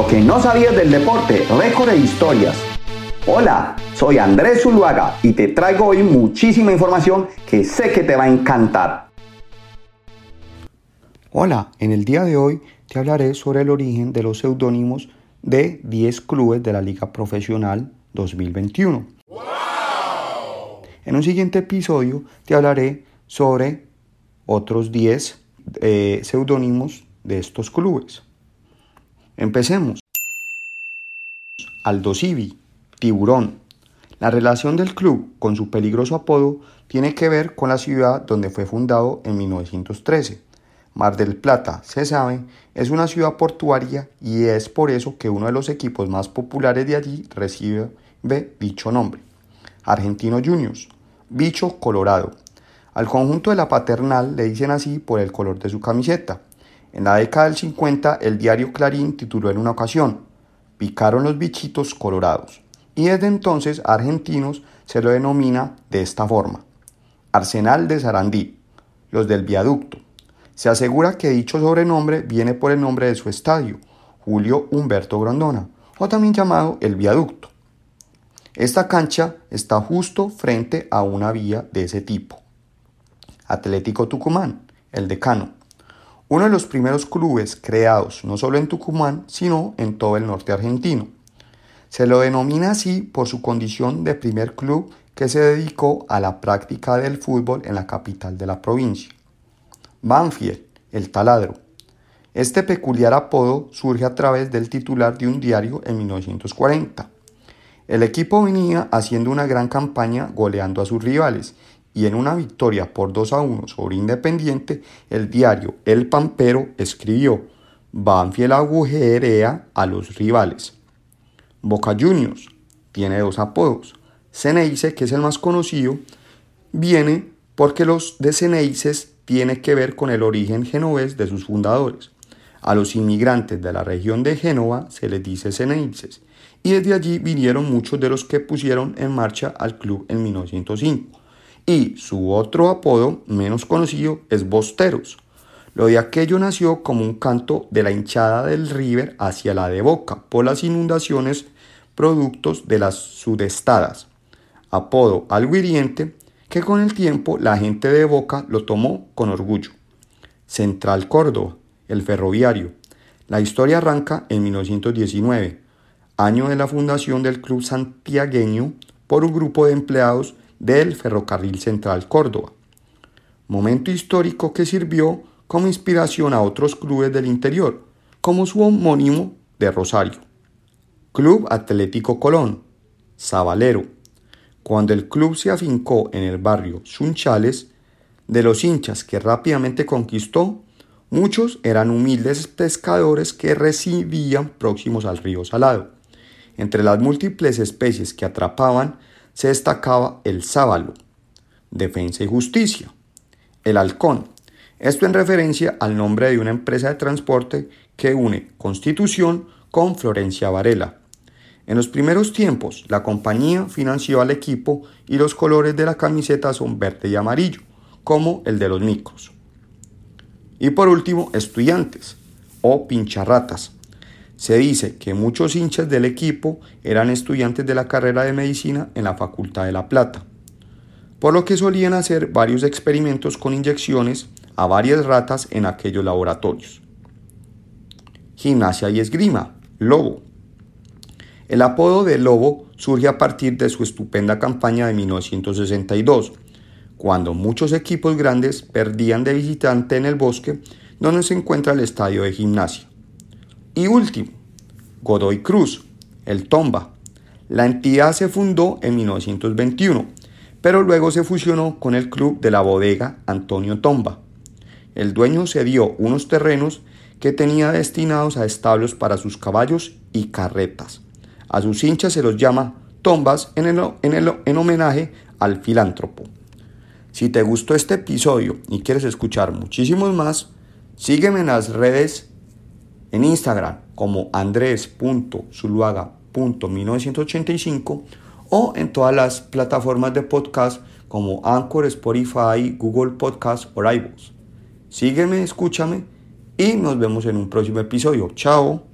Lo que no sabías del deporte, récord e historias. Hola, soy Andrés Zuluaga y te traigo hoy muchísima información que sé que te va a encantar. Hola, en el día de hoy te hablaré sobre el origen de los seudónimos de 10 clubes de la Liga Profesional 2021. En un siguiente episodio te hablaré sobre otros 10 eh, seudónimos de estos clubes. Empecemos. Aldo Civi, Tiburón. La relación del club con su peligroso apodo tiene que ver con la ciudad donde fue fundado en 1913. Mar del Plata, se sabe, es una ciudad portuaria y es por eso que uno de los equipos más populares de allí recibe dicho nombre. Argentino Juniors, Bicho Colorado. Al conjunto de la paternal le dicen así por el color de su camiseta. En la década del 50, el diario Clarín tituló en una ocasión, Picaron los bichitos colorados. Y desde entonces argentinos se lo denomina de esta forma. Arsenal de Sarandí, los del viaducto. Se asegura que dicho sobrenombre viene por el nombre de su estadio, Julio Humberto Grandona, o también llamado el viaducto. Esta cancha está justo frente a una vía de ese tipo. Atlético Tucumán, el decano. Uno de los primeros clubes creados no solo en Tucumán, sino en todo el norte argentino. Se lo denomina así por su condición de primer club que se dedicó a la práctica del fútbol en la capital de la provincia. Banfield, el taladro. Este peculiar apodo surge a través del titular de un diario en 1940. El equipo venía haciendo una gran campaña goleando a sus rivales y en una victoria por 2 a 1 sobre Independiente, el diario El Pampero escribió Banfield agujerea a los rivales. Boca Juniors tiene dos apodos. Ceneice, que es el más conocido, viene porque los de Ceneices tiene que ver con el origen genovés de sus fundadores. A los inmigrantes de la región de Génova se les dice Ceneices, y desde allí vinieron muchos de los que pusieron en marcha al club en 1905 y su otro apodo menos conocido es Bosteros. Lo de aquello nació como un canto de la hinchada del River hacia la de Boca por las inundaciones productos de las sudestadas. Apodo algo hiriente que con el tiempo la gente de Boca lo tomó con orgullo. Central Córdoba, el ferroviario. La historia arranca en 1919, año de la fundación del Club Santiagueño por un grupo de empleados del Ferrocarril Central Córdoba, momento histórico que sirvió como inspiración a otros clubes del interior, como su homónimo de Rosario. Club Atlético Colón, Sabalero. Cuando el club se afincó en el barrio Sunchales, de los hinchas que rápidamente conquistó, muchos eran humildes pescadores que residían próximos al río Salado. Entre las múltiples especies que atrapaban se destacaba el sábalo, defensa y justicia, el halcón, esto en referencia al nombre de una empresa de transporte que une Constitución con Florencia Varela. En los primeros tiempos, la compañía financió al equipo y los colores de la camiseta son verde y amarillo, como el de los micros. Y por último, estudiantes o pincharratas, se dice que muchos hinchas del equipo eran estudiantes de la carrera de medicina en la Facultad de La Plata, por lo que solían hacer varios experimentos con inyecciones a varias ratas en aquellos laboratorios. Gimnasia y esgrima, Lobo. El apodo de Lobo surge a partir de su estupenda campaña de 1962, cuando muchos equipos grandes perdían de visitante en el bosque donde se encuentra el estadio de gimnasia. Y último, Godoy Cruz, el Tomba. La entidad se fundó en 1921, pero luego se fusionó con el club de la bodega Antonio Tomba. El dueño cedió unos terrenos que tenía destinados a establos para sus caballos y carretas. A sus hinchas se los llama tombas en, en homenaje al filántropo. Si te gustó este episodio y quieres escuchar muchísimos más, sígueme en las redes en Instagram como andres.zuluaga.1985 o en todas las plataformas de podcast como Anchor, Spotify, Google Podcast o iVoox. Sígueme, escúchame y nos vemos en un próximo episodio. Chao.